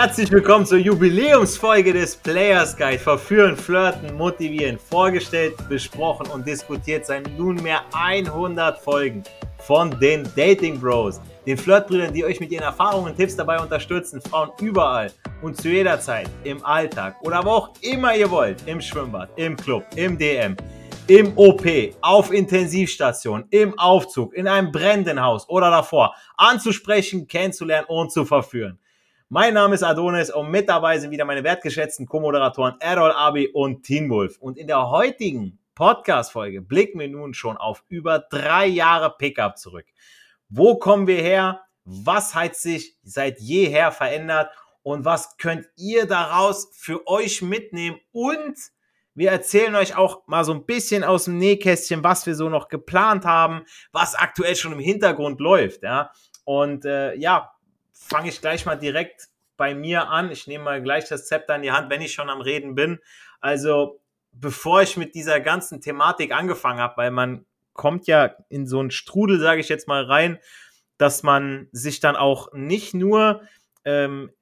Herzlich willkommen zur Jubiläumsfolge des Players Guide. Verführen, flirten, motivieren. Vorgestellt, besprochen und diskutiert seit nunmehr 100 Folgen von den Dating Bros. Den Flirtbrüdern, die euch mit ihren Erfahrungen und Tipps dabei unterstützen, Frauen überall und zu jeder Zeit, im Alltag oder wo auch immer ihr wollt, im Schwimmbad, im Club, im DM, im OP, auf Intensivstation, im Aufzug, in einem brennenden Haus oder davor, anzusprechen, kennenzulernen und zu verführen. Mein Name ist Adonis und mit dabei sind wieder meine wertgeschätzten Co-Moderatoren Errol Abi und Teen Wolf. Und in der heutigen Podcast-Folge blicken wir nun schon auf über drei Jahre Pickup zurück. Wo kommen wir her? Was hat sich seit jeher verändert? Und was könnt ihr daraus für euch mitnehmen? Und wir erzählen euch auch mal so ein bisschen aus dem Nähkästchen, was wir so noch geplant haben, was aktuell schon im Hintergrund läuft. Ja? Und äh, ja, fange ich gleich mal direkt bei mir an. Ich nehme mal gleich das Zepter in die Hand, wenn ich schon am Reden bin. Also, bevor ich mit dieser ganzen Thematik angefangen habe, weil man kommt ja in so einen Strudel, sage ich jetzt mal rein, dass man sich dann auch nicht nur ähm,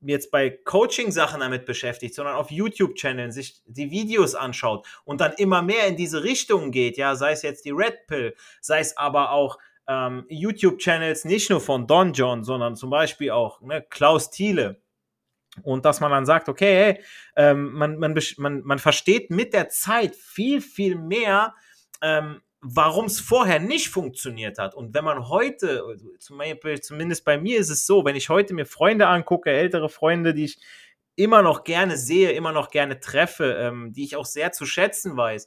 jetzt bei Coaching-Sachen damit beschäftigt, sondern auf YouTube-Channeln sich die Videos anschaut und dann immer mehr in diese Richtung geht, ja, sei es jetzt die Red Pill, sei es aber auch ähm, YouTube-Channels nicht nur von Don John, sondern zum Beispiel auch ne, Klaus Thiele. Und dass man dann sagt, okay, hey, ähm, man, man, man, man versteht mit der Zeit viel, viel mehr, ähm, warum es vorher nicht funktioniert hat. Und wenn man heute, zumindest bei mir ist es so, wenn ich heute mir Freunde angucke, ältere Freunde, die ich immer noch gerne sehe, immer noch gerne treffe, ähm, die ich auch sehr zu schätzen weiß,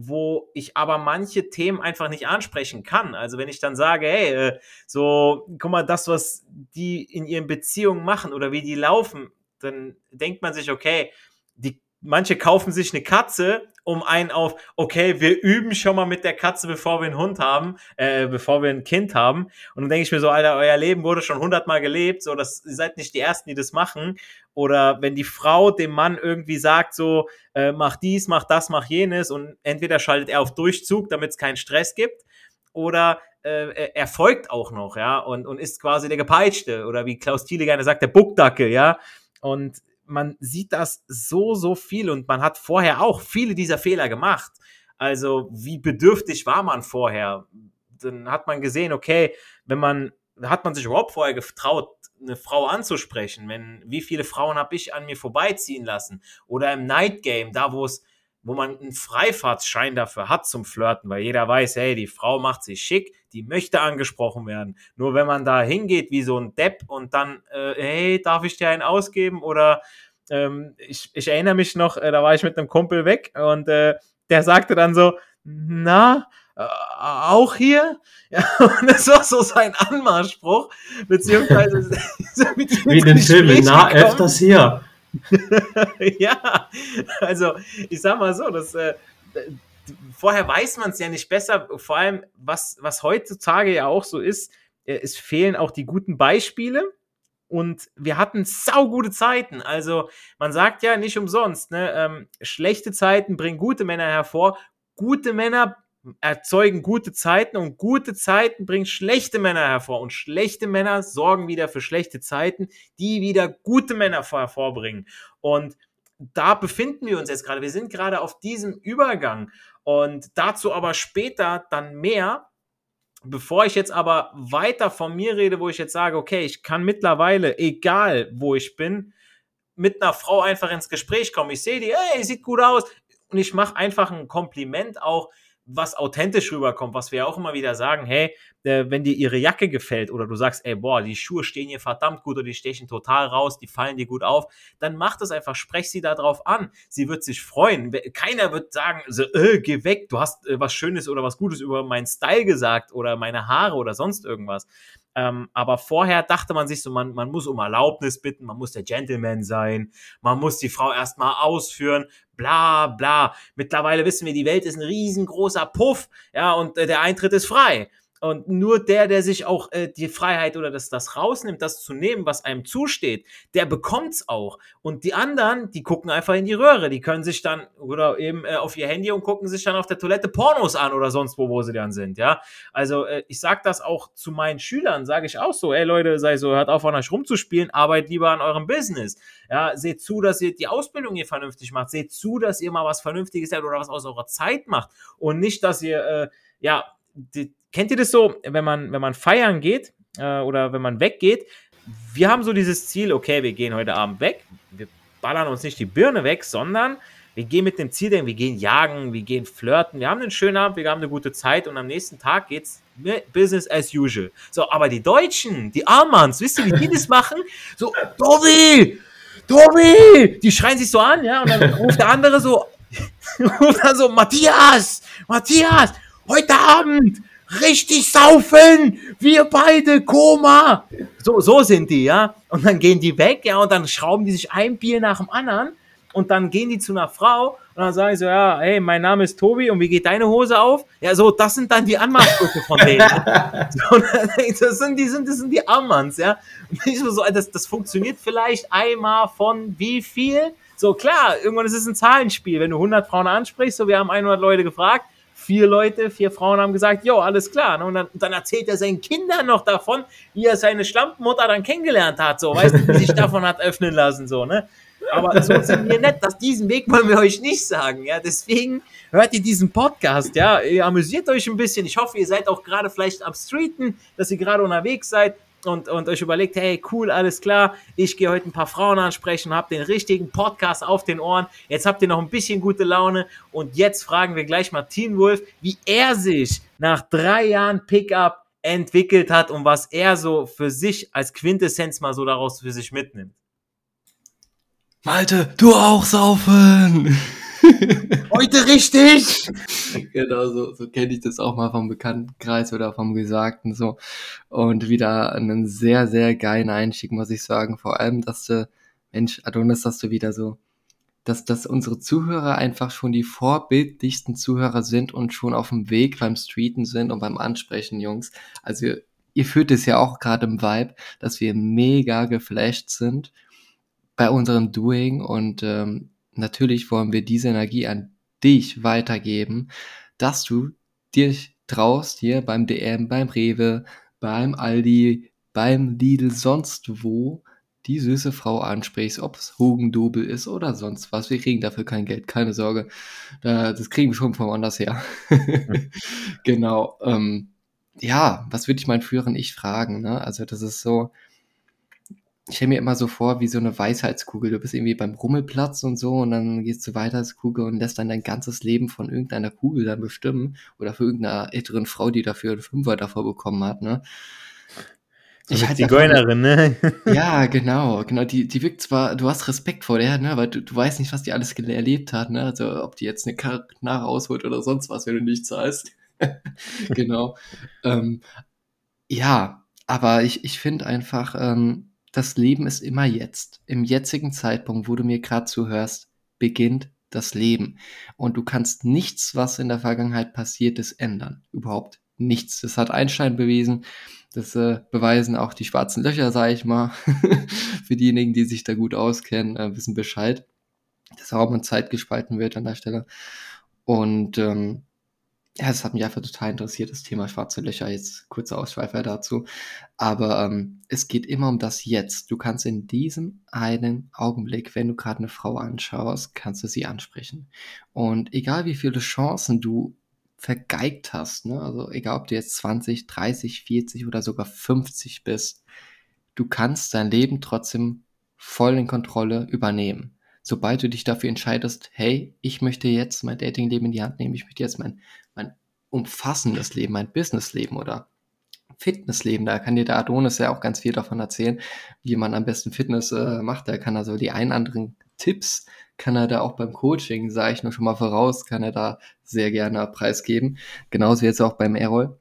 wo ich aber manche Themen einfach nicht ansprechen kann. Also wenn ich dann sage, hey, äh, so, guck mal, das, was die in ihren Beziehungen machen oder wie die laufen, dann denkt man sich, okay, die manche kaufen sich eine Katze, um einen auf, okay, wir üben schon mal mit der Katze, bevor wir einen Hund haben, äh, bevor wir ein Kind haben. Und dann denke ich mir so, Alter, euer Leben wurde schon hundertmal gelebt, so, das, ihr seid nicht die Ersten, die das machen. Oder wenn die Frau dem Mann irgendwie sagt, so, äh, mach dies, mach das, mach jenes, und entweder schaltet er auf Durchzug, damit es keinen Stress gibt, oder äh, er folgt auch noch, ja, und, und ist quasi der Gepeitschte, oder wie Klaus Thiele gerne sagt, der Buckdackel, ja. Und man sieht das so, so viel und man hat vorher auch viele dieser Fehler gemacht. Also wie bedürftig war man vorher? Dann hat man gesehen, okay, wenn man, hat man sich überhaupt vorher getraut, eine Frau anzusprechen? Wenn, wie viele Frauen habe ich an mir vorbeiziehen lassen? Oder im Night Game, da wo es, wo man einen Freifahrtsschein dafür hat zum Flirten, weil jeder weiß, hey, die Frau macht sich schick, die möchte angesprochen werden. Nur wenn man da hingeht wie so ein Depp und dann, äh, hey, darf ich dir einen ausgeben? Oder ähm, ich, ich erinnere mich noch, äh, da war ich mit einem Kumpel weg und äh, der sagte dann so, na, äh, auch hier? Ja, und das war so sein Anmachspruch, beziehungsweise wie in den Filmen, na, öfters hier. ja, also ich sag mal so, das, äh, vorher weiß man es ja nicht besser, vor allem was, was heutzutage ja auch so ist, äh, es fehlen auch die guten Beispiele und wir hatten saugute Zeiten. Also man sagt ja nicht umsonst, ne, ähm, schlechte Zeiten bringen gute Männer hervor, gute Männer erzeugen gute Zeiten und gute Zeiten bringen schlechte Männer hervor und schlechte Männer sorgen wieder für schlechte Zeiten, die wieder gute Männer hervorbringen. Und da befinden wir uns jetzt gerade. Wir sind gerade auf diesem Übergang und dazu aber später dann mehr. Bevor ich jetzt aber weiter von mir rede, wo ich jetzt sage, okay, ich kann mittlerweile, egal wo ich bin, mit einer Frau einfach ins Gespräch kommen. Ich sehe die, hey, sieht gut aus. Und ich mache einfach ein Kompliment auch, was authentisch rüberkommt, was wir auch immer wieder sagen, hey, äh, wenn dir ihre Jacke gefällt oder du sagst, ey, boah, die Schuhe stehen hier verdammt gut oder die stechen total raus, die fallen dir gut auf, dann mach das einfach, sprech sie darauf an. Sie wird sich freuen. Keiner wird sagen, so, äh, geh weg, du hast äh, was Schönes oder was Gutes über meinen Style gesagt oder meine Haare oder sonst irgendwas. Ähm, aber vorher dachte man sich so, man, man muss um Erlaubnis bitten, man muss der Gentleman sein, man muss die Frau erstmal ausführen, bla bla. Mittlerweile wissen wir, die Welt ist ein riesengroßer Puff, ja, und äh, der Eintritt ist frei. Und nur der, der sich auch äh, die Freiheit oder das, das rausnimmt, das zu nehmen, was einem zusteht, der bekommt's auch. Und die anderen, die gucken einfach in die Röhre. Die können sich dann oder eben äh, auf ihr Handy und gucken sich dann auf der Toilette Pornos an oder sonst wo, wo sie dann sind. Ja, also äh, ich sag das auch zu meinen Schülern, sage ich auch so, ey Leute, sei so, hört auf an euch rumzuspielen, arbeitet lieber an eurem Business. Ja, seht zu, dass ihr die Ausbildung hier vernünftig macht. Seht zu, dass ihr mal was Vernünftiges habt oder was aus eurer Zeit macht und nicht, dass ihr äh, ja die, kennt ihr das so, wenn man, wenn man feiern geht äh, oder wenn man weggeht? Wir haben so dieses Ziel, okay, wir gehen heute Abend weg, wir ballern uns nicht die Birne weg, sondern wir gehen mit dem Ziel, wir gehen jagen, wir gehen flirten, wir haben einen schönen Abend, wir haben eine gute Zeit und am nächsten Tag geht's Business as usual. So, aber die Deutschen, die Armans, wisst ihr, wie die das machen? So, Tobi, Tobi, die schreien sich so an, ja, und dann ruft der andere so, ruft dann so, Matthias, Matthias, heute Abend richtig saufen, wir beide, Koma. So, so sind die, ja. Und dann gehen die weg, ja, und dann schrauben die sich ein Bier nach dem anderen und dann gehen die zu einer Frau und dann sagen sie so, ja, hey, mein Name ist Tobi und wie geht deine Hose auf? Ja, so, das sind dann die Anmachsprüche von denen. so, das sind die, sind, das sind die Armmanns, ja. Und so, das, das funktioniert vielleicht einmal von wie viel? So, klar, irgendwann ist es ein Zahlenspiel. Wenn du 100 Frauen ansprichst, so, wir haben 100 Leute gefragt, vier Leute, vier Frauen haben gesagt, jo, alles klar. Ne? Und, dann, dann, erzählt er seinen Kindern noch davon, wie er seine Schlampenmutter dann kennengelernt hat, so, weißt du, wie sich davon hat öffnen lassen, so, ne? Aber so sind wir nett, dass diesen Weg wollen wir euch nicht sagen, ja. Deswegen hört ihr diesen Podcast, ja. Ihr amüsiert euch ein bisschen. Ich hoffe, ihr seid auch gerade vielleicht am Streeten, dass ihr gerade unterwegs seid und, und euch überlegt, hey, cool, alles klar, ich gehe heute ein paar Frauen ansprechen, habe den richtigen Podcast auf den Ohren. Jetzt habt ihr noch ein bisschen gute Laune und jetzt fragen wir gleich mal Teen Wolf, wie er sich nach drei Jahren Pickup entwickelt hat und was er so für sich als Quintessenz mal so daraus für sich mitnimmt. Malte, du auch saufen! Heute richtig! genau, so, so kenne ich das auch mal vom Bekanntenkreis oder vom Gesagten so. Und wieder einen sehr, sehr geilen Einstieg, muss ich sagen. Vor allem, dass du, Mensch, Adonis, dass du wieder so, dass, dass unsere Zuhörer einfach schon die vorbildlichsten Zuhörer sind und schon auf dem Weg beim Streeten sind und beim Ansprechen, Jungs. Also ihr, ihr fühlt es ja auch gerade im Vibe, dass wir mega geflasht sind bei unserem Doing und ähm, natürlich wollen wir diese Energie an dich weitergeben, dass du dich traust, hier beim DM, beim Rewe, beim Aldi, beim Lidl, sonst wo, die süße Frau ansprichst, ob es Hugendubel ist oder sonst was. Wir kriegen dafür kein Geld, keine Sorge. Das kriegen wir schon von woanders her. genau. Ähm, ja, was würde ich meinen früheren Ich fragen? Ne? Also das ist so, ich stelle mir immer so vor, wie so eine Weisheitskugel. Du bist irgendwie beim Rummelplatz und so und dann gehst du weiter als Kugel und lässt dann dein ganzes Leben von irgendeiner Kugel dann bestimmen oder für irgendeiner älteren Frau, die dafür einen Fünfer davor bekommen hat, ne? Ich halt die Zigeunerin, ne? Ja, genau, genau. Die, die wirkt zwar, du hast Respekt vor der, ne, weil du, du weißt nicht, was die alles erlebt hat, ne? Also ob die jetzt eine Knarre ausholt oder sonst was, wenn du nicht zahlst. genau. ähm, ja, aber ich, ich finde einfach, ähm, das Leben ist immer jetzt. Im jetzigen Zeitpunkt, wo du mir gerade zuhörst, beginnt das Leben. Und du kannst nichts, was in der Vergangenheit passiert ist, ändern. Überhaupt nichts. Das hat Einstein bewiesen. Das äh, beweisen auch die schwarzen Löcher, sage ich mal. Für diejenigen, die sich da gut auskennen, äh, wissen Bescheid, dass Raum und Zeit gespalten wird an der Stelle. Und ähm, ja, das hat mich einfach total interessiert, das Thema schwarze Löcher. Jetzt kurzer Ausschweifer dazu. Aber ähm, es geht immer um das Jetzt. Du kannst in diesem einen Augenblick, wenn du gerade eine Frau anschaust, kannst du sie ansprechen. Und egal wie viele Chancen du vergeigt hast, ne? also egal ob du jetzt 20, 30, 40 oder sogar 50 bist, du kannst dein Leben trotzdem voll in Kontrolle übernehmen sobald du dich dafür entscheidest, hey, ich möchte jetzt mein Datingleben in die Hand nehmen, ich möchte jetzt mein, mein umfassendes Leben, mein Businessleben oder Fitnessleben, da kann dir der Adonis ja auch ganz viel davon erzählen, wie man am besten Fitness äh, macht. Er kann also die einen anderen Tipps, kann er da auch beim Coaching, sage ich nur schon mal voraus, kann er da sehr gerne preisgeben. Genauso jetzt auch beim Errol,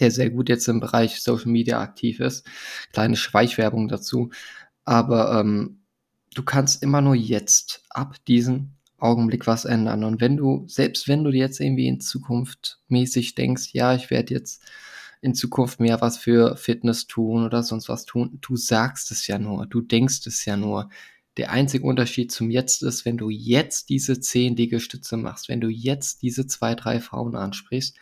der sehr gut jetzt im Bereich Social Media aktiv ist. Kleine Schweichwerbung dazu. Aber ähm, du kannst immer nur jetzt ab diesem Augenblick was ändern. Und wenn du, selbst wenn du jetzt irgendwie in Zukunft mäßig denkst, ja, ich werde jetzt in Zukunft mehr was für Fitness tun oder sonst was tun. Du sagst es ja nur, du denkst es ja nur. Der einzige Unterschied zum Jetzt ist, wenn du jetzt diese zehn Liegestütze machst, wenn du jetzt diese zwei, drei Frauen ansprichst,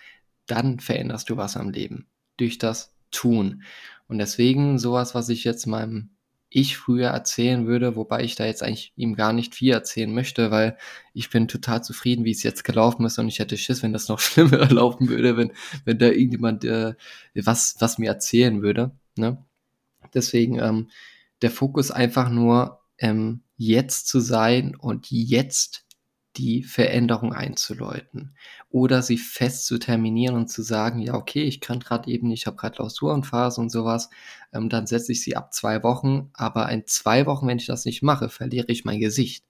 dann veränderst du was am Leben. Durch das Tun. Und deswegen sowas, was ich jetzt meinem ich früher erzählen würde, wobei ich da jetzt eigentlich ihm gar nicht viel erzählen möchte, weil ich bin total zufrieden, wie es jetzt gelaufen ist und ich hätte Schiss, wenn das noch schlimmer laufen würde, wenn, wenn da irgendjemand äh, was, was mir erzählen würde. Ne? Deswegen ähm, der Fokus einfach nur ähm, jetzt zu sein und jetzt die Veränderung einzuläuten oder sie fest zu terminieren und zu sagen, ja, okay, ich kann gerade eben nicht, ich habe gerade Klausurenphase und sowas, ähm, dann setze ich sie ab zwei Wochen, aber in zwei Wochen, wenn ich das nicht mache, verliere ich mein Gesicht.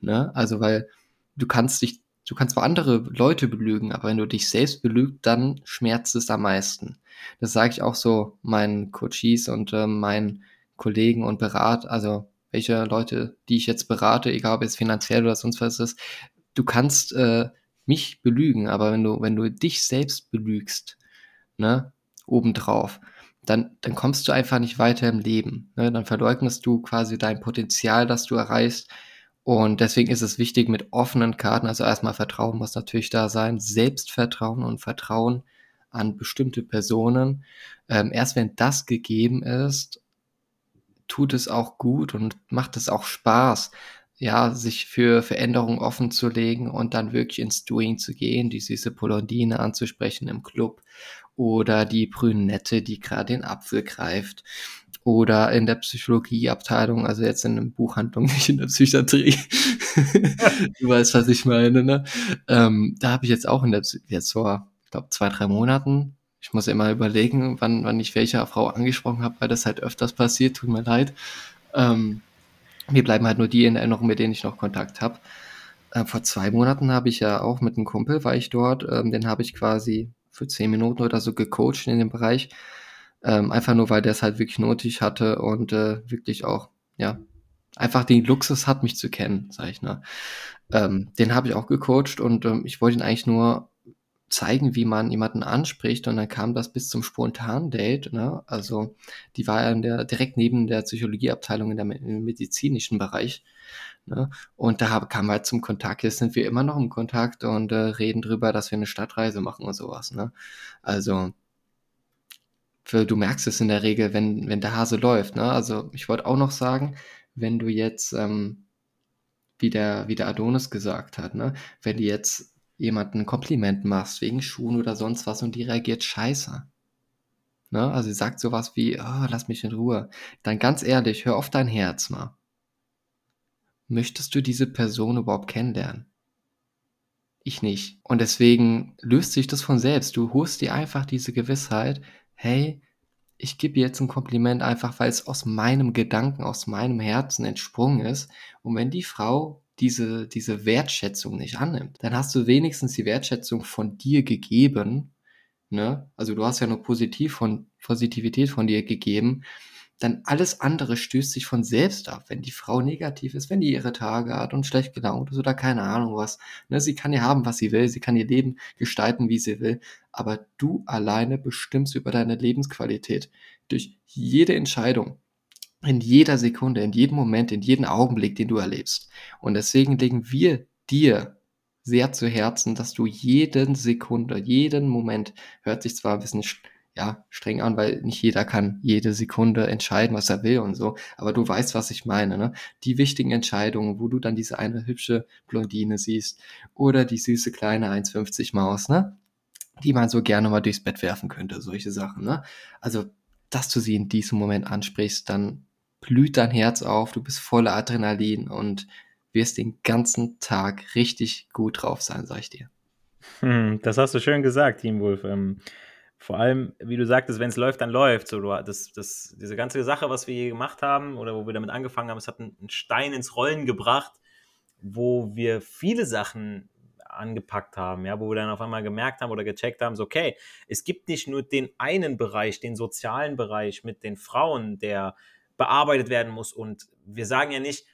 Ne? Also, weil du kannst dich, du kannst zwar andere Leute belügen, aber wenn du dich selbst belügst, dann schmerzt es am meisten. Das sage ich auch so meinen Coaches und äh, meinen Kollegen und Berat, also welche Leute, die ich jetzt berate, egal ob es finanziell oder sonst was ist, du kannst äh, mich belügen, aber wenn du, wenn du dich selbst belügst, ne, obendrauf, dann, dann kommst du einfach nicht weiter im Leben. Ne? Dann verleugnest du quasi dein Potenzial, das du erreichst. Und deswegen ist es wichtig mit offenen Karten, also erstmal Vertrauen muss natürlich da sein, Selbstvertrauen und Vertrauen an bestimmte Personen. Ähm, erst wenn das gegeben ist, tut es auch gut und macht es auch Spaß, ja, sich für Veränderungen offen zu legen und dann wirklich ins Doing zu gehen, die süße Polondine anzusprechen im Club oder die Brünette, die gerade den Apfel greift oder in der Psychologieabteilung, also jetzt in einer Buchhandlung, nicht in der Psychiatrie. du weißt, was ich meine, ne? Ähm, da habe ich jetzt auch in der, jetzt vor, ich glaube, zwei, drei Monaten ich muss immer überlegen, wann, wann ich welche Frau angesprochen habe, weil das halt öfters passiert, tut mir leid. Ähm, mir bleiben halt nur die in Erinnerung, mit denen ich noch Kontakt habe. Äh, vor zwei Monaten habe ich ja auch mit einem Kumpel, war ich dort, ähm, den habe ich quasi für zehn Minuten oder so gecoacht in dem Bereich. Ähm, einfach nur, weil der es halt wirklich nötig hatte und äh, wirklich auch, ja, einfach den Luxus hat, mich zu kennen, sag ich, ne. Ähm, den habe ich auch gecoacht und ähm, ich wollte ihn eigentlich nur zeigen, wie man jemanden anspricht und dann kam das bis zum spontanen Date. Ne? Also die war ja der, direkt neben der Psychologieabteilung in der im medizinischen Bereich. Ne? Und da kam halt zum Kontakt. Jetzt sind wir immer noch im Kontakt und äh, reden drüber, dass wir eine Stadtreise machen und sowas. Ne? Also für, du merkst es in der Regel, wenn, wenn der Hase läuft. Ne? Also ich wollte auch noch sagen, wenn du jetzt, ähm, wie, der, wie der Adonis gesagt hat, ne? wenn du jetzt jemanden ein Kompliment machst wegen Schuhen oder sonst was und die reagiert scheiße. Ne? Also sie sagt sowas wie, oh, lass mich in Ruhe. Dann ganz ehrlich, hör auf dein Herz mal. Möchtest du diese Person überhaupt kennenlernen? Ich nicht. Und deswegen löst sich das von selbst. Du holst dir einfach diese Gewissheit, hey, ich gebe jetzt ein Kompliment einfach, weil es aus meinem Gedanken, aus meinem Herzen entsprungen ist. Und wenn die Frau diese, diese Wertschätzung nicht annimmt, dann hast du wenigstens die Wertschätzung von dir gegeben, ne? Also du hast ja nur positiv von, Positivität von dir gegeben, dann alles andere stößt sich von selbst ab, wenn die Frau negativ ist, wenn die ihre Tage hat und schlecht gelaunt ist oder keine Ahnung was. Ne, sie kann ja haben, was sie will, sie kann ihr Leben gestalten, wie sie will, aber du alleine bestimmst über deine Lebensqualität durch jede Entscheidung, in jeder Sekunde, in jedem Moment, in jedem Augenblick, den du erlebst. Und deswegen legen wir dir sehr zu Herzen, dass du jeden Sekunde, jeden Moment, hört sich zwar ein bisschen ja, streng an, weil nicht jeder kann jede Sekunde entscheiden, was er will und so, aber du weißt, was ich meine, ne? Die wichtigen Entscheidungen, wo du dann diese eine hübsche Blondine siehst oder die süße kleine 1,50 Maus, ne? Die man so gerne mal durchs Bett werfen könnte, solche Sachen, ne? Also, dass du sie in diesem Moment ansprichst, dann blüht dein Herz auf, du bist voller Adrenalin und wirst den ganzen Tag richtig gut drauf sein, sag ich dir. Hm, das hast du schön gesagt, Team Wolf. Ähm, vor allem, wie du sagtest, wenn es läuft, dann läuft. So, das, das, diese ganze Sache, was wir hier gemacht haben oder wo wir damit angefangen haben, es hat einen Stein ins Rollen gebracht, wo wir viele Sachen angepackt haben, ja, wo wir dann auf einmal gemerkt haben oder gecheckt haben, so, okay, es gibt nicht nur den einen Bereich, den sozialen Bereich mit den Frauen, der bearbeitet werden muss. Und wir sagen ja nicht,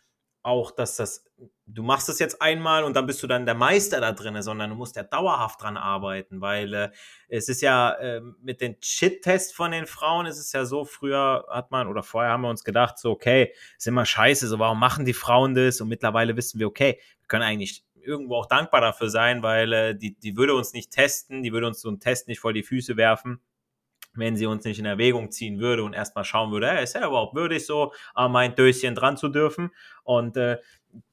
auch, dass das, du machst es jetzt einmal und dann bist du dann der Meister da drin, sondern du musst ja dauerhaft dran arbeiten, weil äh, es ist ja äh, mit den Shit-Tests von den Frauen ist es ja so, früher hat man oder vorher haben wir uns gedacht, so, okay, ist immer scheiße, so, warum machen die Frauen das? Und mittlerweile wissen wir, okay, wir können eigentlich irgendwo auch dankbar dafür sein, weil äh, die, die würde uns nicht testen, die würde uns so einen Test nicht vor die Füße werfen wenn sie uns nicht in Erwägung ziehen würde und erstmal schauen würde, hey, ist er überhaupt würdig so, an mein Döschen dran zu dürfen? Und äh,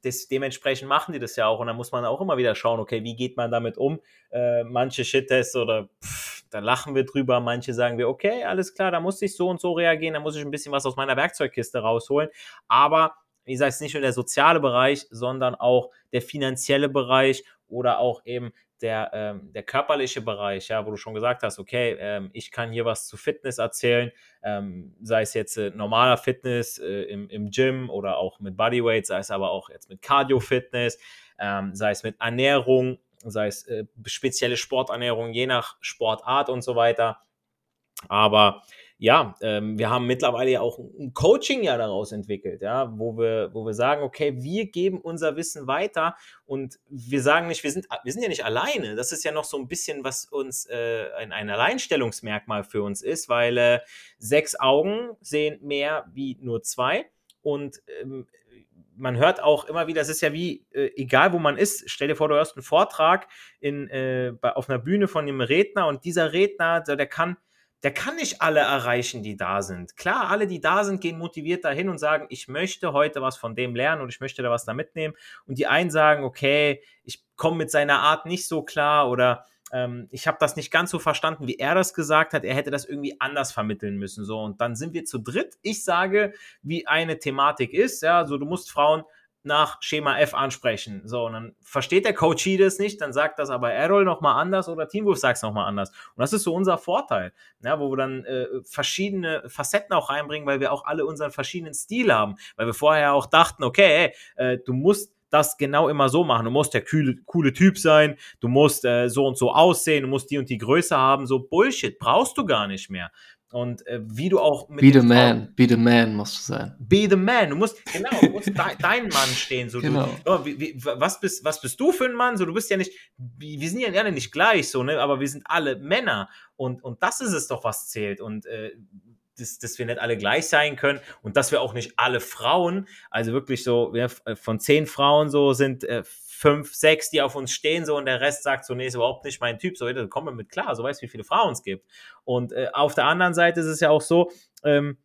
das, dementsprechend machen die das ja auch. Und dann muss man auch immer wieder schauen, okay, wie geht man damit um? Äh, manche Shit-Tests oder pff, da lachen wir drüber, manche sagen wir, okay, alles klar, da muss ich so und so reagieren, da muss ich ein bisschen was aus meiner Werkzeugkiste rausholen. Aber wie gesagt, es nicht nur der soziale Bereich, sondern auch der finanzielle Bereich oder auch eben der, ähm, der körperliche Bereich, ja, wo du schon gesagt hast, okay, ähm, ich kann hier was zu Fitness erzählen, ähm, sei es jetzt äh, normaler Fitness äh, im, im Gym oder auch mit Bodyweight, sei es aber auch jetzt mit Cardio-Fitness, ähm, sei es mit Ernährung, sei es äh, spezielle Sporternährung, je nach Sportart und so weiter. Aber ja, ähm, wir haben mittlerweile ja auch ein Coaching ja daraus entwickelt, ja, wo wir, wo wir sagen, okay, wir geben unser Wissen weiter und wir sagen nicht, wir sind, wir sind ja nicht alleine. Das ist ja noch so ein bisschen, was uns äh, ein, ein Alleinstellungsmerkmal für uns ist, weil äh, sechs Augen sehen mehr wie nur zwei und ähm, man hört auch immer wieder, es ist ja wie, äh, egal wo man ist, stell dir vor, du hörst einen Vortrag in, äh, bei, auf einer Bühne von einem Redner und dieser Redner, der kann der kann nicht alle erreichen, die da sind. Klar, alle, die da sind, gehen motiviert dahin und sagen, ich möchte heute was von dem lernen und ich möchte da was da mitnehmen. Und die einen sagen, okay, ich komme mit seiner Art nicht so klar oder ähm, ich habe das nicht ganz so verstanden, wie er das gesagt hat. Er hätte das irgendwie anders vermitteln müssen. So, und dann sind wir zu dritt. Ich sage, wie eine Thematik ist. Ja, so du musst Frauen nach Schema F ansprechen. So, und dann versteht der Coachie das nicht, dann sagt das aber Errol nochmal anders oder Teamwolf sagt es nochmal anders. Und das ist so unser Vorteil, ja, wo wir dann äh, verschiedene Facetten auch reinbringen, weil wir auch alle unseren verschiedenen Stil haben. Weil wir vorher auch dachten, okay, ey, äh, du musst das genau immer so machen. Du musst der coole, coole Typ sein, du musst äh, so und so aussehen, du musst die und die Größe haben. So Bullshit brauchst du gar nicht mehr. Und äh, wie du auch mit Be the man, be the man musst du sein. Be the man. Du musst, genau, du musst de dein Mann stehen. So, genau. Du, oh, wie, wie, was, bist, was bist du für ein Mann? So, du bist ja nicht, wir sind ja alle nicht gleich, so, ne? Aber wir sind alle Männer. Und, und das ist es doch, was zählt. Und äh, dass, dass wir nicht alle gleich sein können und dass wir auch nicht alle Frauen, also wirklich so, ja, von zehn Frauen so sind äh, fünf, sechs, die auf uns stehen, so und der Rest sagt so, nee, ist überhaupt nicht mein Typ, so, da kommen wir mit klar, so weißt wie viele Frauen es gibt. Und äh, auf der anderen Seite ist es ja auch so, ähm,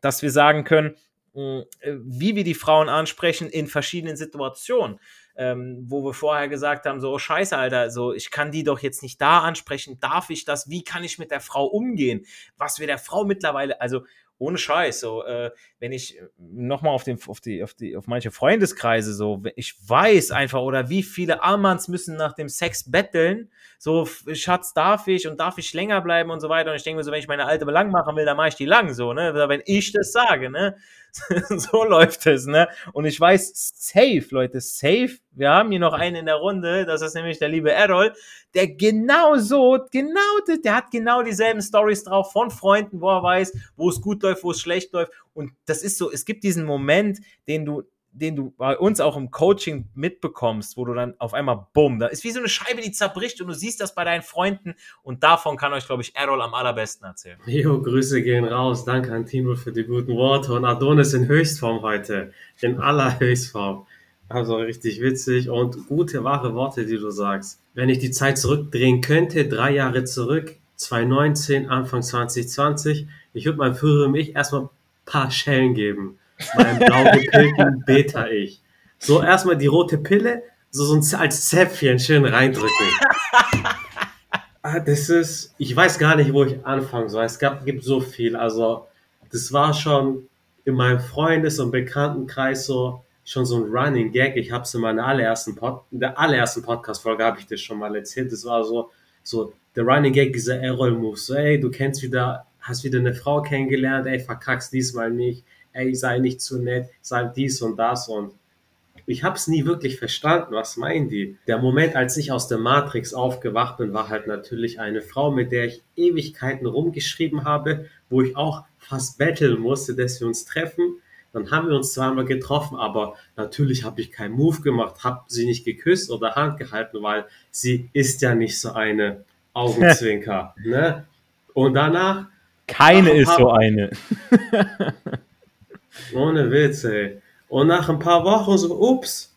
dass wir sagen können, mh, äh, wie wir die Frauen ansprechen in verschiedenen Situationen. Ähm, wo wir vorher gesagt haben, so, oh scheiße, Alter, so, ich kann die doch jetzt nicht da ansprechen, darf ich das, wie kann ich mit der Frau umgehen? Was wir der Frau mittlerweile, also ohne Scheiß, so, äh, wenn ich äh, nochmal auf, auf, die, auf, die, auf manche Freundeskreise so, ich weiß einfach, oder wie viele Armands müssen nach dem Sex betteln, so, Schatz, darf ich und darf ich länger bleiben und so weiter. Und ich denke mir so, wenn ich meine alte lang machen will, dann mache ich die lang, so, ne, wenn ich das sage, ne, so läuft es, ne, und ich weiß, safe, Leute, safe, wir haben hier noch einen in der Runde, das ist nämlich der liebe Errol, der genau so, genau, der hat genau dieselben Stories drauf von Freunden, wo er weiß, wo es gut läuft, wo es schlecht läuft. Und das ist so, es gibt diesen Moment, den du, den du bei uns auch im Coaching mitbekommst, wo du dann auf einmal bumm, da ist wie so eine Scheibe, die zerbricht und du siehst das bei deinen Freunden und davon kann euch, glaube ich, Errol am allerbesten erzählen. Jo, Grüße gehen raus. Danke an Timo für die guten Worte und Adonis in Höchstform heute. In aller Höchstform. Also richtig witzig und gute, wahre Worte, die du sagst. Wenn ich die Zeit zurückdrehen könnte, drei Jahre zurück, 2019, Anfang 2020, ich würde meinem früheren Ich erstmal ein paar Schellen geben. Meinem blau gepillten Beta-Ich. So erstmal die rote Pille, so, so als Zäpfchen schön reindrücken. Ah, das ist, ich weiß gar nicht, wo ich anfangen soll. Es gab, gibt so viel. Also, das war schon in meinem Freundes- und Bekanntenkreis so, schon so ein Running Gag. Ich habe es in meiner allerersten Pod in der allerersten Podcast-Folge habe ich das schon mal erzählt. Das war so, so der Running Gag, dieser Errol-Move. So, ey, du kennst wieder, hast wieder eine Frau kennengelernt, ey, verkackst diesmal nicht, ey, sei nicht zu nett, sag dies und das und ich habe es nie wirklich verstanden, was meinen die? Der Moment, als ich aus der Matrix aufgewacht bin, war halt natürlich eine Frau, mit der ich Ewigkeiten rumgeschrieben habe, wo ich auch fast betteln musste, dass wir uns treffen Dann haben wir uns zweimal getroffen, aber natürlich habe ich keinen Move gemacht, habe sie nicht geküsst oder Hand gehalten, weil sie ist ja nicht so eine Augenzwinker. ne? Und danach. Keine ist so eine. ohne Witz, ey. Und nach ein paar Wochen so, ups,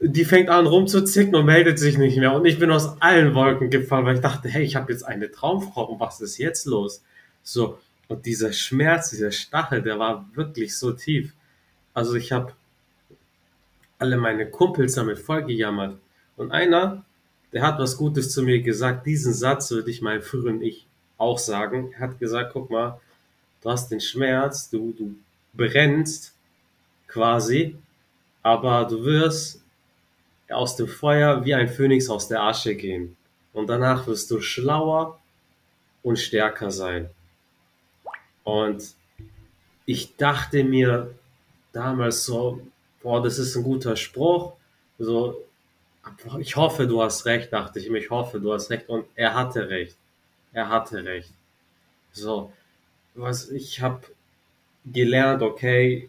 die fängt an rumzuzicken und meldet sich nicht mehr. Und ich bin aus allen Wolken gefallen, weil ich dachte, hey, ich habe jetzt eine Traumfrau und was ist jetzt los? So, und dieser Schmerz, dieser Stachel, der war wirklich so tief. Also ich habe alle meine Kumpels damit vollgejammert. Und einer, der hat was Gutes zu mir gesagt. Diesen Satz würde ich meinem früheren Ich auch sagen. Er hat gesagt, guck mal, du hast den Schmerz, du, du brennst quasi, aber du wirst aus dem Feuer wie ein Phönix aus der Asche gehen. Und danach wirst du schlauer und stärker sein. Und ich dachte mir damals so, boah, das ist ein guter Spruch. So, ich hoffe, du hast recht, dachte ich mir, ich hoffe, du hast recht. Und er hatte recht. Er hatte recht. So, was ich habe gelernt, okay,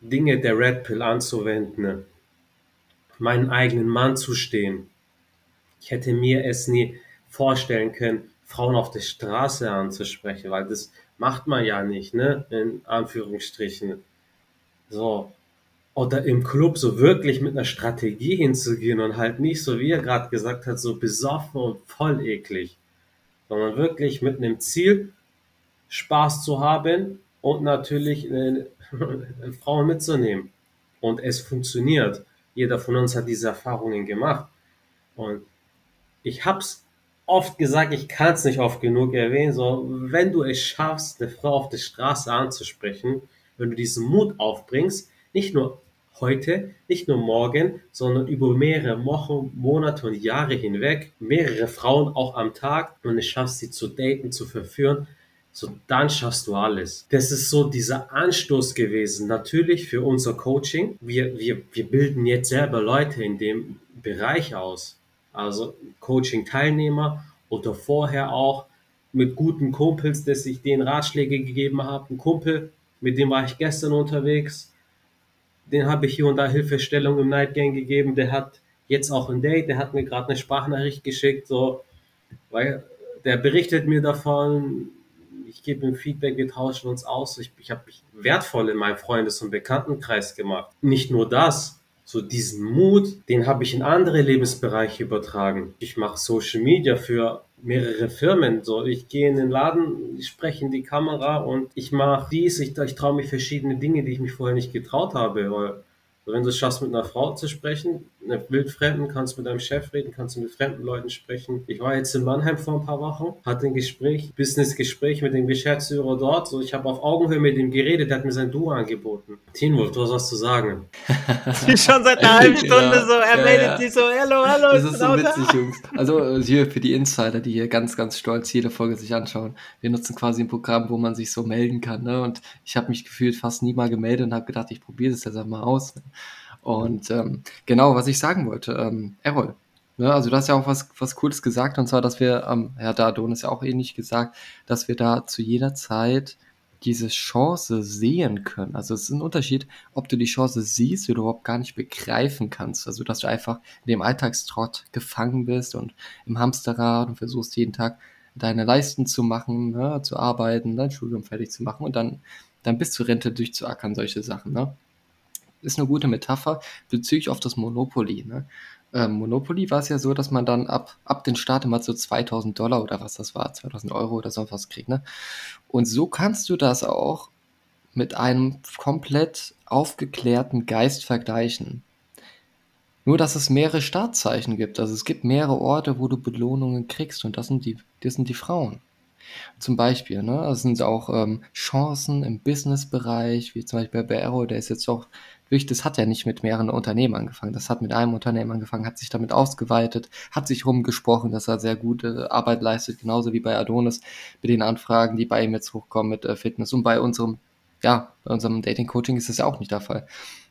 Dinge der Red Pill anzuwenden, meinen eigenen Mann zu stehen. Ich hätte mir es nie vorstellen können, Frauen auf der Straße anzusprechen, weil das macht man ja nicht, ne? In Anführungsstrichen. So. Oder im Club so wirklich mit einer Strategie hinzugehen und halt nicht so, wie er gerade gesagt hat, so besoffen und voll eklig. Sondern wirklich mit einem Ziel, Spaß zu haben und natürlich äh, Frauen mitzunehmen. Und es funktioniert. Jeder von uns hat diese Erfahrungen gemacht. Und ich hab's oft gesagt, ich kann es nicht oft genug erwähnen, so, wenn du es schaffst, eine Frau auf der Straße anzusprechen, wenn du diesen Mut aufbringst, nicht nur heute, nicht nur morgen, sondern über mehrere Wochen, Monate und Jahre hinweg, mehrere Frauen auch am Tag und es schaffst, sie zu daten, zu verführen, so dann schaffst du alles. Das ist so dieser Anstoß gewesen. Natürlich für unser Coaching. Wir, wir, wir bilden jetzt selber Leute in dem Bereich aus. Also Coaching-Teilnehmer oder vorher auch mit guten Kumpels, dass ich denen Ratschläge gegeben habe. Ein Kumpel, mit dem war ich gestern unterwegs. Den habe ich hier und da Hilfestellung im Night Gang gegeben. Der hat jetzt auch ein Date. Der hat mir gerade eine Sprachnachricht geschickt, so, weil der berichtet mir davon, ich gebe ihm Feedback, wir tauschen uns aus. Ich, ich habe mich wertvoll in meinem Freundes- und Bekanntenkreis gemacht. Nicht nur das, so diesen Mut, den habe ich in andere Lebensbereiche übertragen. Ich mache Social Media für mehrere Firmen. So, ich gehe in den Laden, ich spreche in die Kamera und ich mache dies, ich, ich traue mich verschiedene Dinge, die ich mich vorher nicht getraut habe. Weil wenn du es schaffst, mit einer Frau zu sprechen, Wildfremden, kannst mit deinem Chef reden, kannst du mit fremden Leuten sprechen. Ich war jetzt in Mannheim vor ein paar Wochen, hatte ein Gespräch, Business-Gespräch mit dem Geschäftsführer dort. So, ich habe auf Augenhöhe mit ihm geredet, der hat mir sein Duo angeboten. Wolf, du hast was zu sagen. Schon seit einer halben Stunde ja, so, er ja, meldet ja. sich so, hallo, hallo. Das ist so witzig, da. Jungs. Also hier für die Insider, die hier ganz, ganz stolz jede Folge sich anschauen. Wir nutzen quasi ein Programm, wo man sich so melden kann. Ne? Und ich habe mich gefühlt fast nie mal gemeldet und habe gedacht, ich probiere das jetzt mal aus. Ne? Und ähm, genau, was ich sagen wollte, ähm, Errol, ne, also du hast ja auch was, was Cooles gesagt, und zwar, dass wir, ähm, ja, da Adonis ja auch ähnlich gesagt, dass wir da zu jeder Zeit diese Chance sehen können. Also es ist ein Unterschied, ob du die Chance siehst oder überhaupt gar nicht begreifen kannst. Also dass du einfach in dem Alltagstrott gefangen bist und im Hamsterrad und versuchst jeden Tag deine Leisten zu machen, ne, zu arbeiten, dein Studium fertig zu machen und dann, dann bis zur Rente durchzuackern, solche Sachen. Ne? Ist eine gute Metapher bezüglich auf das Monopoly. Ne? Ähm, Monopoly war es ja so, dass man dann ab, ab den Start immer so 2000 Dollar oder was das war, 2000 Euro oder sonst was kriegt. Ne? Und so kannst du das auch mit einem komplett aufgeklärten Geist vergleichen. Nur, dass es mehrere Startzeichen gibt. Also es gibt mehrere Orte, wo du Belohnungen kriegst und das sind die, das sind die Frauen. Zum Beispiel, ne? Das sind auch ähm, Chancen im Businessbereich, wie zum Beispiel bei Arrow, der ist jetzt auch wirklich, das hat ja nicht mit mehreren Unternehmen angefangen. Das hat mit einem Unternehmen angefangen, hat sich damit ausgeweitet, hat sich rumgesprochen, dass er sehr gute Arbeit leistet, genauso wie bei Adonis mit den Anfragen, die bei ihm jetzt hochkommen mit äh, Fitness. Und bei unserem, ja, bei unserem Dating-Coaching ist das ja auch nicht der Fall,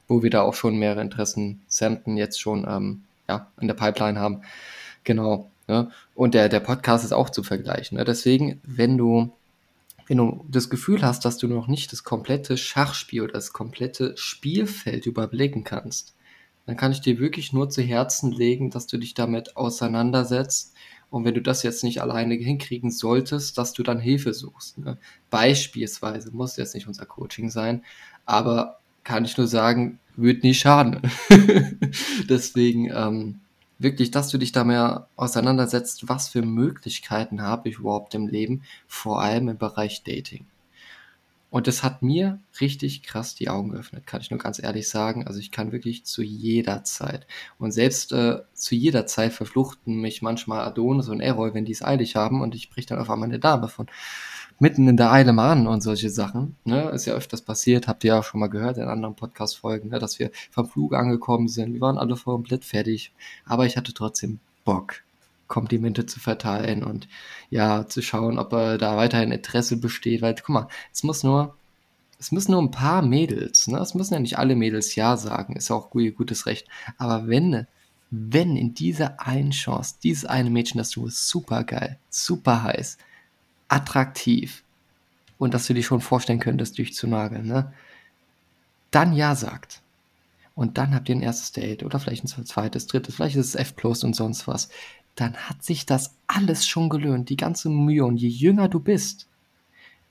wo wir da auch schon mehrere Interessen Interessenten jetzt schon ähm, ja, in der Pipeline haben. Genau. Ne? Und der, der Podcast ist auch zu vergleichen. Ne? Deswegen, wenn du wenn du das Gefühl hast, dass du noch nicht das komplette Schachspiel oder das komplette Spielfeld überblicken kannst, dann kann ich dir wirklich nur zu Herzen legen, dass du dich damit auseinandersetzt. Und wenn du das jetzt nicht alleine hinkriegen solltest, dass du dann Hilfe suchst. Ne? Beispielsweise muss jetzt nicht unser Coaching sein, aber kann ich nur sagen, wird nie schaden. Deswegen ähm, wirklich, dass du dich da mehr auseinandersetzt, was für Möglichkeiten habe ich überhaupt im Leben, vor allem im Bereich Dating. Und das hat mir richtig krass die Augen geöffnet, kann ich nur ganz ehrlich sagen. Also ich kann wirklich zu jeder Zeit und selbst äh, zu jeder Zeit verfluchten mich manchmal Adonis und Errol, wenn die es eilig haben und ich brich dann auf einmal eine Dame von mitten in der Eile mal und solche Sachen. Ne? Ist ja öfters passiert, habt ihr ja schon mal gehört in anderen Podcast-Folgen, ne? dass wir vom Flug angekommen sind. Wir waren alle komplett fertig, aber ich hatte trotzdem Bock, Komplimente zu verteilen und ja, zu schauen, ob äh, da weiterhin Interesse besteht, weil, guck mal, es muss nur, es müssen nur ein paar Mädels, ne? Es müssen ja nicht alle Mädels Ja sagen, ist ja auch gut, gutes Recht. Aber wenn, wenn in dieser einen Chance, dieses eine Mädchen, das du super geil, super heiß, attraktiv und dass du dir schon vorstellen könntest, durchzunageln, ne? Dann ja sagt. Und dann habt ihr ein erstes Date oder vielleicht ein zweites, drittes, vielleicht ist es F plus und sonst was. Dann hat sich das alles schon gelöhnt, die ganze Mühe. Und je jünger du bist,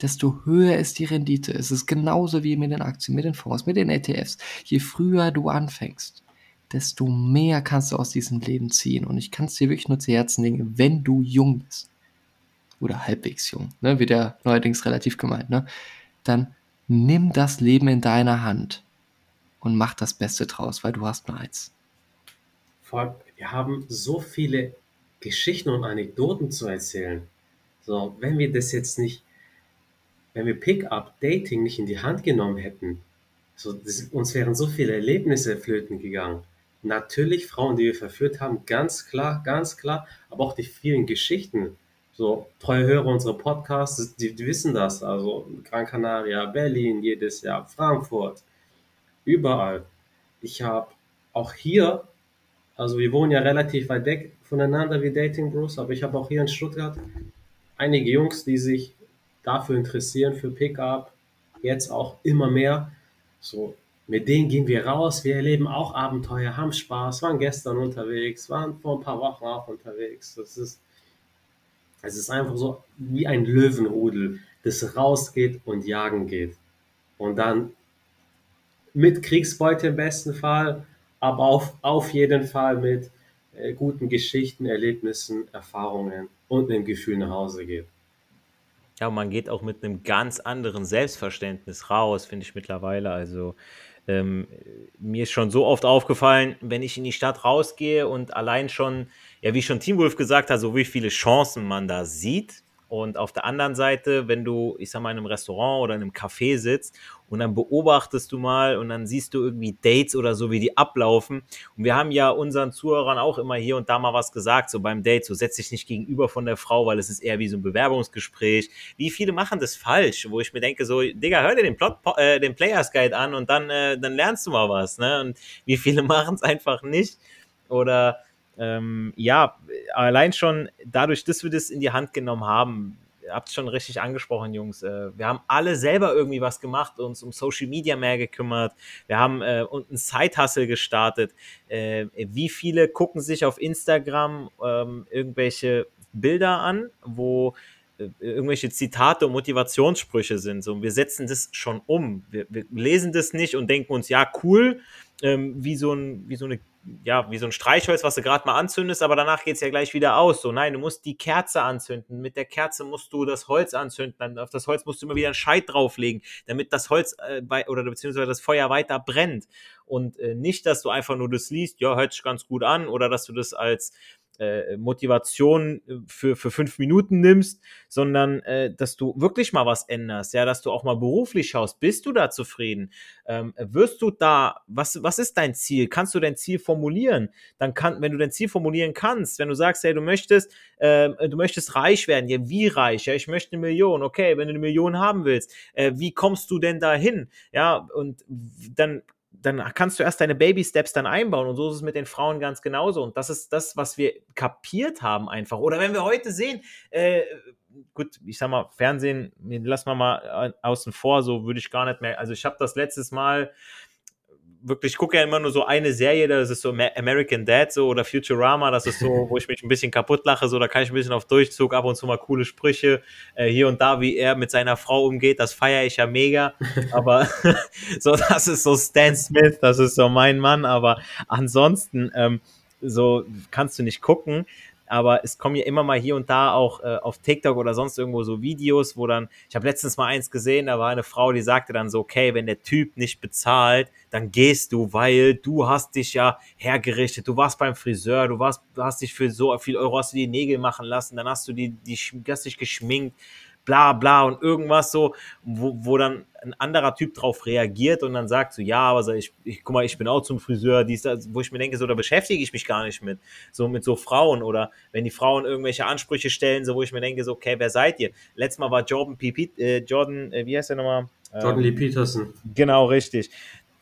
desto höher ist die Rendite. Es ist genauso wie mit den Aktien, mit den Fonds, mit den ETFs. Je früher du anfängst, desto mehr kannst du aus diesem Leben ziehen. Und ich kann es dir wirklich nur zu Herzen legen, wenn du jung bist oder halbwegs jung, ne, wird ja neuerdings relativ gemeint, ne, dann nimm das Leben in deiner Hand und mach das Beste draus, weil du hast nur eins. Wir haben so viele Geschichten und Anekdoten zu erzählen. So, wenn wir das jetzt nicht, wenn wir Pickup Dating nicht in die Hand genommen hätten, so, das, uns wären so viele Erlebnisse flöten gegangen. Natürlich Frauen, die wir verführt haben, ganz klar, ganz klar, aber auch die vielen Geschichten, so treue Hörer unserer Podcasts, die, die wissen das. Also Gran Canaria, Berlin jedes Jahr, Frankfurt, überall. Ich habe auch hier, also wir wohnen ja relativ weit weg voneinander wie Dating Bros, aber ich habe auch hier in Stuttgart einige Jungs, die sich dafür interessieren, für Pickup, jetzt auch immer mehr. So, mit denen gehen wir raus, wir erleben auch Abenteuer, haben Spaß, waren gestern unterwegs, waren vor ein paar Wochen auch unterwegs. Das ist es ist einfach so wie ein Löwenrudel, das rausgeht und jagen geht. Und dann mit Kriegsbeute im besten Fall, aber auf, auf jeden Fall mit äh, guten Geschichten, Erlebnissen, Erfahrungen und einem Gefühl nach Hause geht. Ja, man geht auch mit einem ganz anderen Selbstverständnis raus, finde ich mittlerweile. Also ähm, mir ist schon so oft aufgefallen, wenn ich in die Stadt rausgehe und allein schon, ja, wie schon Team Wolf gesagt hat, so wie viele Chancen man da sieht, und auf der anderen Seite, wenn du, ich sag mal, in einem Restaurant oder in einem Café sitzt und dann beobachtest du mal und dann siehst du irgendwie Dates oder so, wie die ablaufen. Und wir haben ja unseren Zuhörern auch immer hier und da mal was gesagt, so beim Date, so setz dich nicht gegenüber von der Frau, weil es ist eher wie so ein Bewerbungsgespräch. Wie viele machen das falsch, wo ich mir denke, so, Digga, hör dir den Plot, äh, den Players Guide an und dann, äh, dann lernst du mal was, ne? Und wie viele machen es einfach nicht oder ähm, ja, allein schon dadurch, dass wir das in die Hand genommen haben, ihr habt es schon richtig angesprochen, Jungs. Äh, wir haben alle selber irgendwie was gemacht, uns um Social Media mehr gekümmert. Wir haben äh, einen Side-Hustle gestartet. Äh, wie viele gucken sich auf Instagram ähm, irgendwelche Bilder an, wo äh, irgendwelche Zitate und Motivationssprüche sind. So, wir setzen das schon um. Wir, wir lesen das nicht und denken uns, ja, cool, ähm, wie, so ein, wie so eine ja, wie so ein Streichholz, was du gerade mal anzündest, aber danach geht es ja gleich wieder aus. So, nein, du musst die Kerze anzünden. Mit der Kerze musst du das Holz anzünden. Auf das Holz musst du immer wieder einen Scheit drauflegen, damit das Holz äh, bei, oder beziehungsweise das Feuer weiter brennt. Und äh, nicht, dass du einfach nur das liest, ja, hört sich ganz gut an, oder dass du das als äh, Motivation äh, für, für fünf Minuten nimmst, sondern äh, dass du wirklich mal was änderst, ja, dass du auch mal beruflich schaust, bist du da zufrieden? Ähm, wirst du da, was, was ist dein Ziel? Kannst du dein Ziel formulieren? Dann kann, wenn du dein Ziel formulieren kannst, wenn du sagst, hey, du möchtest, äh, du möchtest reich werden, ja, wie reich? Ja, ich möchte eine Million, okay, wenn du eine Million haben willst, äh, wie kommst du denn dahin? Ja, und dann dann kannst du erst deine Baby-Steps dann einbauen. Und so ist es mit den Frauen ganz genauso. Und das ist das, was wir kapiert haben einfach. Oder wenn wir heute sehen, äh, gut, ich sag mal, Fernsehen, lassen wir mal äh, außen vor, so würde ich gar nicht mehr, also ich habe das letztes Mal wirklich, ich gucke ja immer nur so eine Serie, das ist so American Dad so oder Futurama, das ist so, wo ich mich ein bisschen kaputt lache, so da kann ich ein bisschen auf Durchzug, ab und zu mal coole Sprüche, äh, hier und da, wie er mit seiner Frau umgeht, das feiere ich ja mega, aber so, das ist so Stan Smith, das ist so mein Mann, aber ansonsten, ähm, so kannst du nicht gucken aber es kommen ja immer mal hier und da auch äh, auf TikTok oder sonst irgendwo so Videos, wo dann, ich habe letztens mal eins gesehen, da war eine Frau, die sagte dann so, okay, wenn der Typ nicht bezahlt, dann gehst du, weil du hast dich ja hergerichtet, du warst beim Friseur, du warst, du hast dich für so viel Euro hast du die Nägel machen lassen, dann hast du die, die hast dich geschminkt, bla bla und irgendwas so, wo, wo dann ein anderer Typ drauf reagiert und dann sagt so, ja, aber so, ich, ich guck mal, ich bin auch zum Friseur, dies, das, wo ich mir denke, so, da beschäftige ich mich gar nicht mit, so mit so Frauen oder wenn die Frauen irgendwelche Ansprüche stellen, so, wo ich mir denke, so, okay, wer seid ihr? Letztes Mal war Jordan P. P äh, Jordan, äh, wie heißt der nochmal? Jordan Lee Peterson. Genau, richtig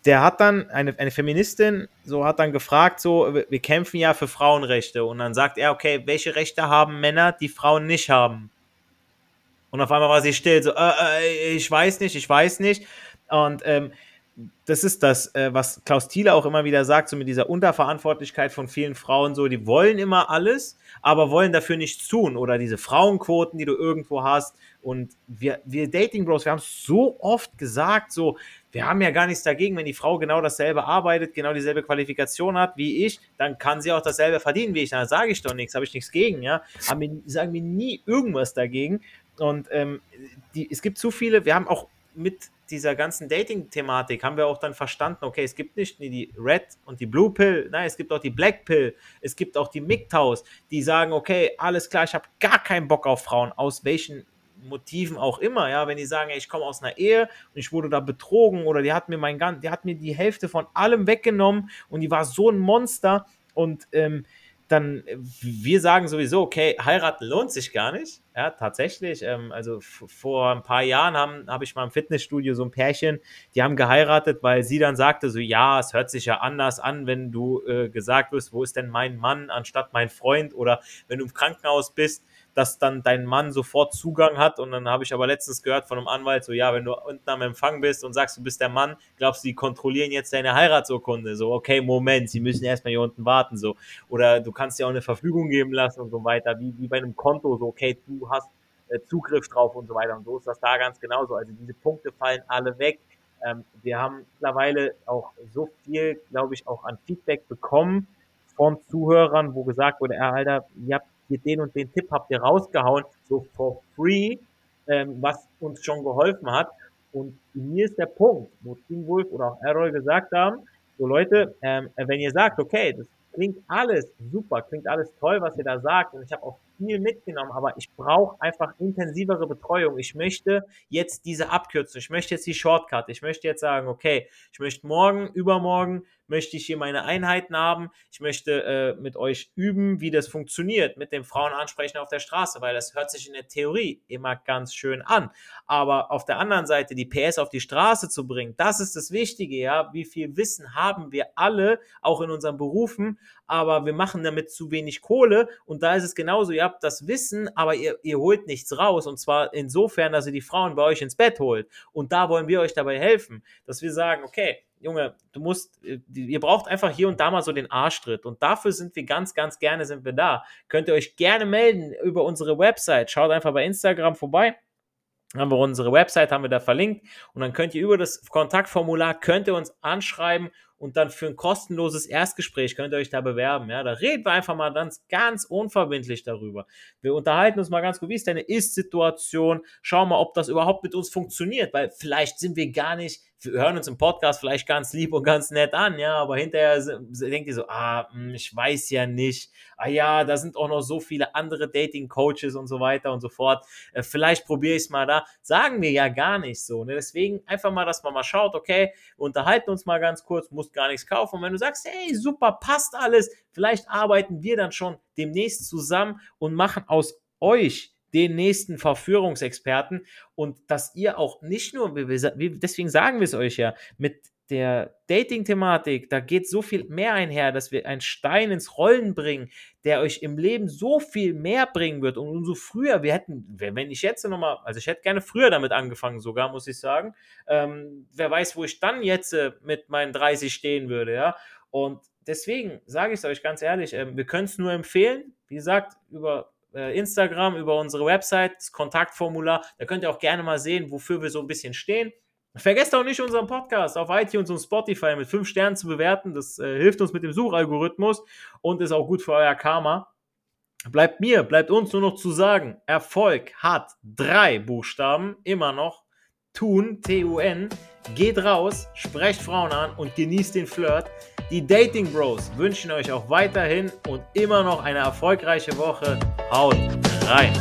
der hat dann, eine, eine Feministin, so hat dann gefragt, so, wir kämpfen ja für Frauenrechte. Und dann sagt er, okay, welche Rechte haben Männer, die Frauen nicht haben? Und auf einmal war sie still, so, äh, äh, ich weiß nicht, ich weiß nicht. Und ähm, das ist das, äh, was Klaus Thiele auch immer wieder sagt, so mit dieser Unterverantwortlichkeit von vielen Frauen, so, die wollen immer alles, aber wollen dafür nichts tun. Oder diese Frauenquoten, die du irgendwo hast. Und wir, wir Dating Bros, wir haben es so oft gesagt, so, wir haben ja gar nichts dagegen, wenn die Frau genau dasselbe arbeitet, genau dieselbe Qualifikation hat wie ich, dann kann sie auch dasselbe verdienen wie ich. Dann sage ich doch nichts, habe ich nichts gegen, ja. Aber wir, sagen wir nie irgendwas dagegen. Und ähm, die, es gibt zu viele, wir haben auch mit dieser ganzen Dating-Thematik haben wir auch dann verstanden, okay, es gibt nicht nur die Red und die Blue Pill, nein, es gibt auch die Black Pill, es gibt auch die MGTOWs, die sagen, okay, alles klar, ich habe gar keinen Bock auf Frauen, aus welchen Motiven auch immer, ja, wenn die sagen, ey, ich komme aus einer Ehe und ich wurde da betrogen oder die hat mir mein die hat mir die Hälfte von allem weggenommen und die war so ein Monster und ähm, dann, wir sagen sowieso, okay, heiraten lohnt sich gar nicht. Ja, tatsächlich. Ähm, also vor ein paar Jahren habe hab ich mal im Fitnessstudio so ein Pärchen, die haben geheiratet, weil sie dann sagte so, ja, es hört sich ja anders an, wenn du äh, gesagt wirst, wo ist denn mein Mann anstatt mein Freund oder wenn du im Krankenhaus bist, dass dann dein Mann sofort Zugang hat. Und dann habe ich aber letztens gehört von einem Anwalt, so ja, wenn du unten am Empfang bist und sagst, du bist der Mann, glaubst du, die kontrollieren jetzt deine Heiratsurkunde? So, okay, Moment, sie müssen erstmal hier unten warten. So. Oder du kannst dir auch eine Verfügung geben lassen und so weiter, wie, wie bei einem Konto, so, okay, du hast äh, Zugriff drauf und so weiter. Und so ist das da ganz genauso. Also diese Punkte fallen alle weg. Ähm, wir haben mittlerweile auch so viel, glaube ich, auch an Feedback bekommen von Zuhörern, wo gesagt wurde, ja, Alter, ihr habt hier den und den Tipp habt ihr rausgehauen, so for free, ähm, was uns schon geholfen hat. Und mir ist der Punkt, wo Team Wolf oder auch Errol gesagt haben, so Leute, ähm, wenn ihr sagt, okay, das klingt alles super, klingt alles toll, was ihr da sagt, und ich habe auch viel mitgenommen, aber ich brauche einfach intensivere Betreuung. Ich möchte jetzt diese Abkürzung, ich möchte jetzt die Shortcut, ich möchte jetzt sagen, okay, ich möchte morgen, übermorgen möchte ich hier meine Einheiten haben. Ich möchte äh, mit euch üben, wie das funktioniert, mit dem Frauen ansprechen auf der Straße, weil das hört sich in der Theorie immer ganz schön an. Aber auf der anderen Seite die PS auf die Straße zu bringen, das ist das Wichtige, ja. Wie viel Wissen haben wir alle, auch in unseren Berufen, aber wir machen damit zu wenig Kohle und da ist es genauso, ihr habt das Wissen, aber ihr, ihr holt nichts raus und zwar insofern, dass ihr die Frauen bei euch ins Bett holt und da wollen wir euch dabei helfen, dass wir sagen, okay, Junge, du musst, äh, ihr braucht einfach hier und da mal so den Arschtritt. Und dafür sind wir ganz, ganz gerne sind wir da. Könnt ihr euch gerne melden über unsere Website. Schaut einfach bei Instagram vorbei. Haben wir unsere Website, haben wir da verlinkt. Und dann könnt ihr über das Kontaktformular, könnt ihr uns anschreiben und dann für ein kostenloses Erstgespräch könnt ihr euch da bewerben. Ja, da reden wir einfach mal ganz, ganz unverbindlich darüber. Wir unterhalten uns mal ganz gut, wie ist deine Ist-Situation? Schauen mal, ob das überhaupt mit uns funktioniert, weil vielleicht sind wir gar nicht hören uns im Podcast vielleicht ganz lieb und ganz nett an, ja, aber hinterher denkt ihr so, ah, hm, ich weiß ja nicht, ah ja, da sind auch noch so viele andere Dating-Coaches und so weiter und so fort, äh, vielleicht probiere ich es mal da, sagen wir ja gar nicht so, ne? deswegen einfach mal, dass man mal schaut, okay, unterhalten uns mal ganz kurz, musst gar nichts kaufen. Und wenn du sagst, hey, super, passt alles, vielleicht arbeiten wir dann schon demnächst zusammen und machen aus euch den nächsten Verführungsexperten und dass ihr auch nicht nur, deswegen sagen wir es euch ja, mit der Dating-Thematik, da geht so viel mehr einher, dass wir einen Stein ins Rollen bringen, der euch im Leben so viel mehr bringen wird. Und umso früher, wir hätten, wenn ich jetzt nochmal, also ich hätte gerne früher damit angefangen, sogar, muss ich sagen. Ähm, wer weiß, wo ich dann jetzt äh, mit meinen 30 stehen würde, ja. Und deswegen sage ich es euch ganz ehrlich, äh, wir können es nur empfehlen. Wie gesagt, über Instagram, über unsere Website, das Kontaktformular, da könnt ihr auch gerne mal sehen, wofür wir so ein bisschen stehen. Vergesst auch nicht, unseren Podcast auf iTunes und Spotify mit 5 Sternen zu bewerten. Das äh, hilft uns mit dem Suchalgorithmus und ist auch gut für euer Karma. Bleibt mir, bleibt uns nur noch zu sagen, Erfolg hat drei Buchstaben, immer noch. Tun, T-U-N. Geht raus, sprecht Frauen an und genießt den Flirt. Die Dating Bros wünschen euch auch weiterhin und immer noch eine erfolgreiche Woche. Haut rein!